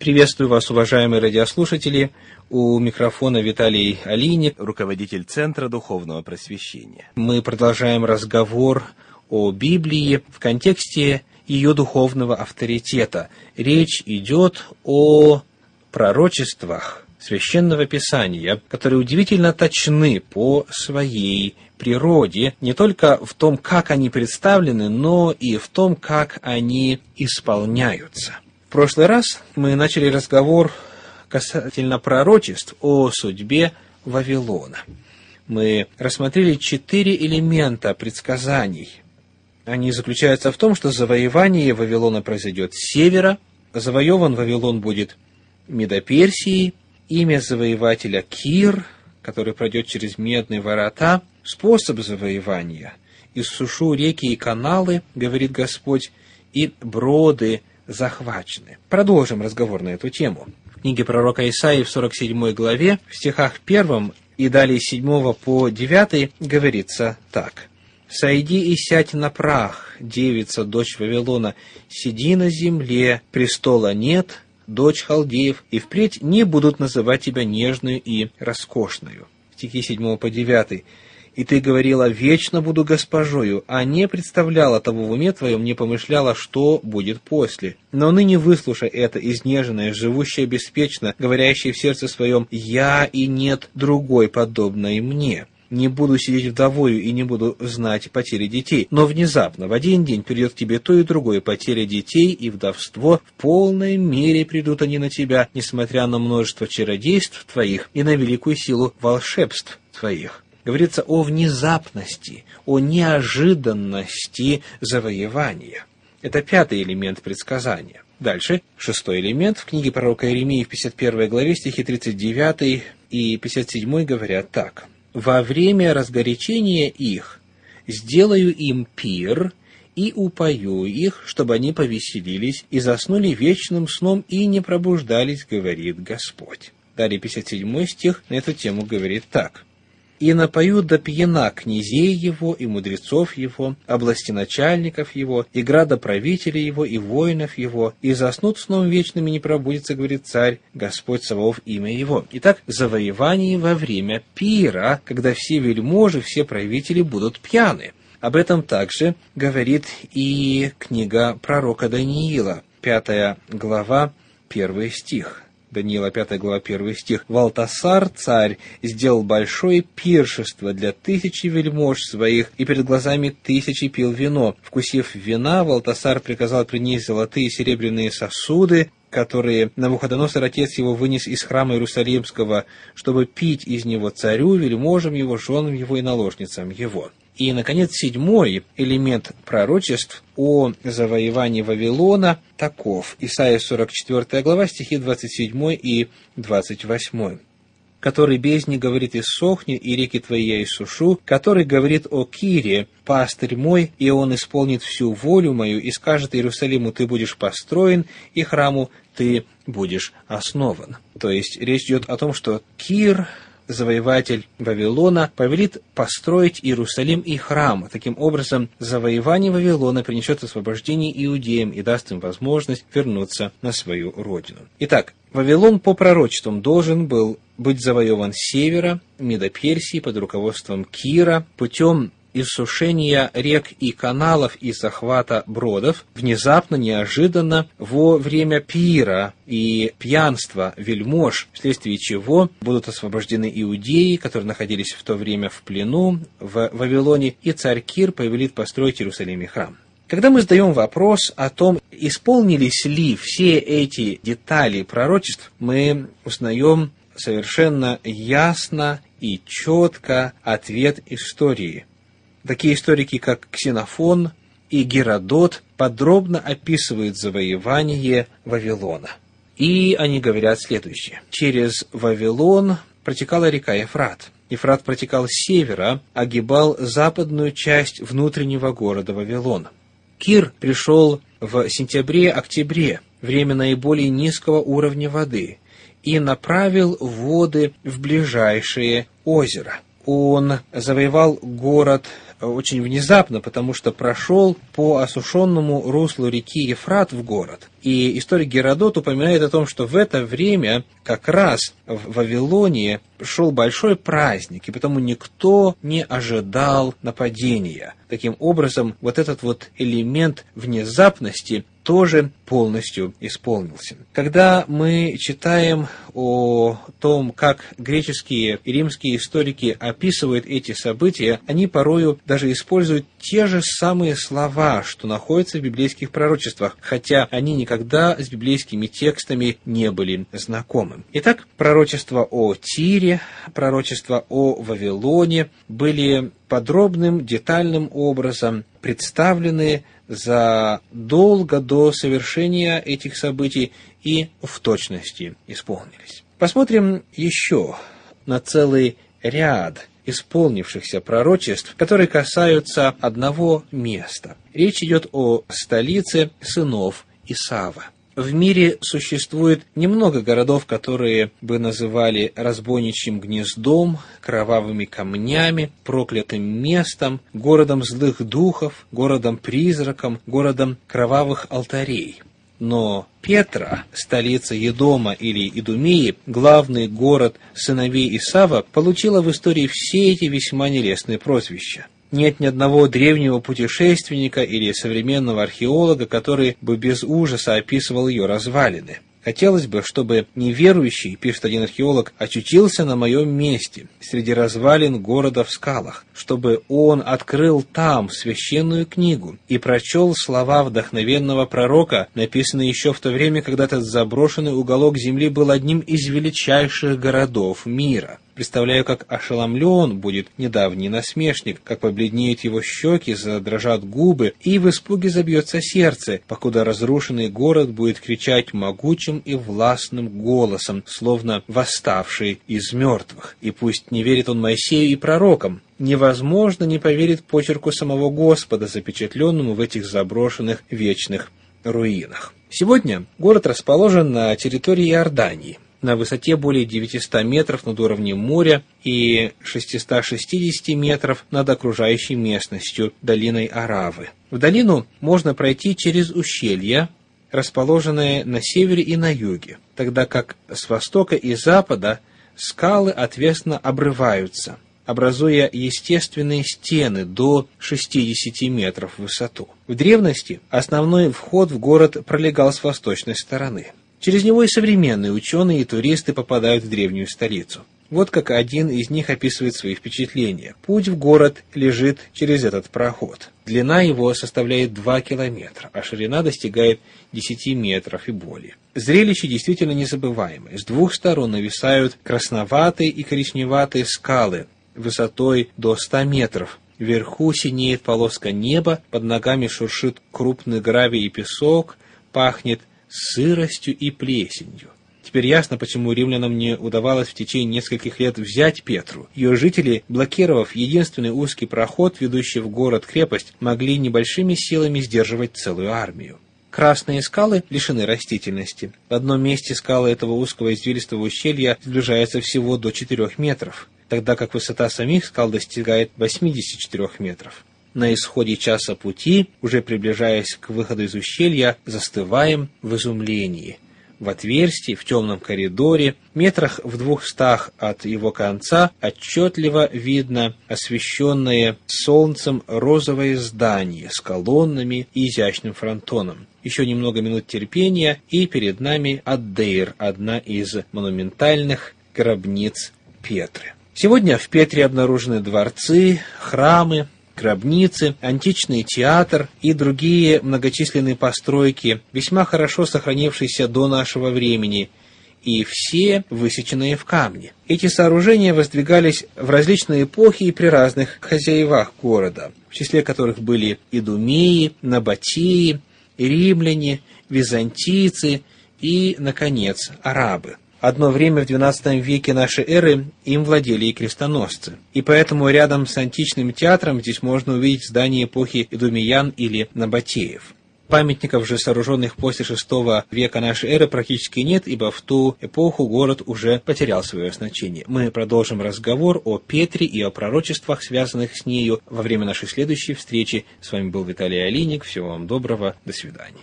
Приветствую вас, уважаемые радиослушатели. У микрофона Виталий Алиник, руководитель Центра Духовного Просвещения. Мы продолжаем разговор о Библии в контексте ее духовного авторитета. Речь идет о пророчествах Священного Писания, которые удивительно точны по своей природе, не только в том, как они представлены, но и в том, как они исполняются. В прошлый раз мы начали разговор касательно пророчеств о судьбе Вавилона. Мы рассмотрели четыре элемента предсказаний. Они заключаются в том, что завоевание Вавилона произойдет с севера, завоеван Вавилон будет Медоперсией, имя завоевателя Кир, который пройдет через медные ворота, способ завоевания, иссушу реки и каналы, говорит Господь, и броды захвачены. Продолжим разговор на эту тему. В книге пророка Исаии в 47 главе, в стихах 1 и далее 7 по 9 говорится так. «Сойди и сядь на прах, девица, дочь Вавилона, сиди на земле, престола нет, дочь халдеев, и впредь не будут называть тебя нежную и роскошную». Стихи 7 по 9 и ты говорила, вечно буду госпожою, а не представляла того в уме твоем, не помышляла, что будет после. Но ныне выслушай это, изнеженное, живущее беспечно, говорящее в сердце своем, я и нет другой подобной мне не буду сидеть вдовою и не буду знать потери детей. Но внезапно, в один день придет к тебе то и другое, потеря детей и вдовство. В полной мере придут они на тебя, несмотря на множество чародейств твоих и на великую силу волшебств твоих говорится о внезапности, о неожиданности завоевания. Это пятый элемент предсказания. Дальше, шестой элемент. В книге пророка Иеремии в 51 главе стихи 39 и 57 говорят так. «Во время разгорячения их сделаю им пир, и упою их, чтобы они повеселились и заснули вечным сном и не пробуждались, говорит Господь». Далее 57 стих на эту тему говорит так и напою до пьяна князей его и мудрецов его, области начальников его, и градоправителей его, и воинов его, и заснут сном вечным и не пробудется, говорит царь, Господь Саваоф имя его. Итак, завоевание во время пира, когда все вельможи, все правители будут пьяны. Об этом также говорит и книга пророка Даниила, пятая глава, первый стих. Даниила 5 глава 1 стих. «Валтасар, царь, сделал большое пиршество для тысячи вельмож своих, и перед глазами тысячи пил вино. Вкусив вина, Валтасар приказал принести золотые и серебряные сосуды, которые Навуходоносор, отец его, вынес из храма Иерусалимского, чтобы пить из него царю, вельможам его, женам его и наложницам его. И, наконец, седьмой элемент пророчеств о завоевании Вавилона таков. Исайя 44 глава, стихи 27 и 28 который бездни говорит «иссохни, и реки твои я иссушу», который говорит о Кире, «пастырь мой, и он исполнит всю волю мою, и скажет Иерусалиму, ты будешь построен, и храму ты будешь основан». То есть речь идет о том, что Кир завоеватель Вавилона, повелит построить Иерусалим и храм. Таким образом, завоевание Вавилона принесет освобождение иудеям и даст им возможность вернуться на свою родину. Итак, Вавилон по пророчествам должен был быть завоеван с севера, Медоперсии под руководством Кира, путем иссушения рек и каналов и захвата бродов внезапно, неожиданно, во время пира и пьянства вельмож, вследствие чего будут освобождены иудеи, которые находились в то время в плену в Вавилоне, и царь Кир повелит построить Иерусалиме храм. Когда мы задаем вопрос о том, исполнились ли все эти детали пророчеств, мы узнаем совершенно ясно и четко ответ истории – Такие историки, как Ксенофон и Геродот, подробно описывают завоевание Вавилона. И они говорят следующее. Через Вавилон протекала река Ефрат. Ефрат протекал с севера, огибал западную часть внутреннего города Вавилона. Кир пришел в сентябре-октябре, время наиболее низкого уровня воды, и направил воды в ближайшее озеро. Он завоевал город очень внезапно, потому что прошел по осушенному руслу реки Ефрат в город. И историк Геродот упоминает о том, что в это время как раз в Вавилоне шел большой праздник, и потому никто не ожидал нападения. Таким образом, вот этот вот элемент внезапности тоже полностью исполнился. Когда мы читаем о том, как греческие и римские историки описывают эти события, они порою даже используют те же самые слова, что находятся в библейских пророчествах, хотя они никогда с библейскими текстами не были знакомы. Итак, пророчества о Тире, пророчества о Вавилоне были подробным, детальным образом представлены задолго до совершения этих событий и в точности исполнились. Посмотрим еще на целый ряд исполнившихся пророчеств, которые касаются одного места. Речь идет о столице сынов Исава. В мире существует немного городов, которые бы называли разбойничьим гнездом, кровавыми камнями, проклятым местом, городом злых духов, городом-призраком, городом кровавых алтарей. Но Петра, столица Едома или Идумеи, главный город сыновей Исава, получила в истории все эти весьма нелестные прозвища нет ни одного древнего путешественника или современного археолога, который бы без ужаса описывал ее развалины. Хотелось бы, чтобы неверующий, пишет один археолог, очутился на моем месте, среди развалин города в скалах, чтобы он открыл там священную книгу и прочел слова вдохновенного пророка, написанные еще в то время, когда этот заброшенный уголок земли был одним из величайших городов мира. Представляю, как ошеломлен будет недавний насмешник, как побледнеют его щеки, задрожат губы, и в испуге забьется сердце, покуда разрушенный город будет кричать могучим и властным голосом, словно восставший из мертвых. И пусть не верит он Моисею и пророкам, невозможно не поверить почерку самого Господа, запечатленному в этих заброшенных вечных руинах. Сегодня город расположен на территории Иордании – на высоте более 900 метров над уровнем моря и 660 метров над окружающей местностью долиной Аравы. В долину можно пройти через ущелья, расположенные на севере и на юге, тогда как с востока и запада скалы отвесно обрываются, образуя естественные стены до 60 метров в высоту. В древности основной вход в город пролегал с восточной стороны – Через него и современные ученые и туристы попадают в древнюю столицу. Вот как один из них описывает свои впечатления. Путь в город лежит через этот проход. Длина его составляет 2 километра, а ширина достигает 10 метров и более. Зрелище действительно незабываемое. С двух сторон нависают красноватые и коричневатые скалы высотой до 100 метров. Вверху синеет полоска неба, под ногами шуршит крупный гравий и песок, пахнет сыростью и плесенью. Теперь ясно, почему римлянам не удавалось в течение нескольких лет взять Петру. Ее жители, блокировав единственный узкий проход, ведущий в город-крепость, могли небольшими силами сдерживать целую армию. Красные скалы лишены растительности. В одном месте скалы этого узкого извилистого ущелья сближаются всего до 4 метров, тогда как высота самих скал достигает 84 метров. На исходе часа пути, уже приближаясь к выходу из ущелья, застываем в изумлении. В отверстии, в темном коридоре, метрах в двухстах от его конца, отчетливо видно освещенное солнцем розовое здание с колоннами и изящным фронтоном. Еще немного минут терпения, и перед нами Аддейр, одна из монументальных гробниц Петры. Сегодня в Петре обнаружены дворцы, храмы, гробницы, античный театр и другие многочисленные постройки, весьма хорошо сохранившиеся до нашего времени, и все высеченные в камне. Эти сооружения воздвигались в различные эпохи и при разных хозяевах города, в числе которых были идумеи, набатеи, римляне, византийцы и, наконец, арабы. Одно время в XII веке нашей эры им владели и крестоносцы. И поэтому рядом с античным театром здесь можно увидеть здания эпохи Идумиян или Набатеев. Памятников же, сооруженных после VI века нашей эры, практически нет, ибо в ту эпоху город уже потерял свое значение. Мы продолжим разговор о Петре и о пророчествах, связанных с нею, во время нашей следующей встречи. С вами был Виталий Алиник. Всего вам доброго. До свидания.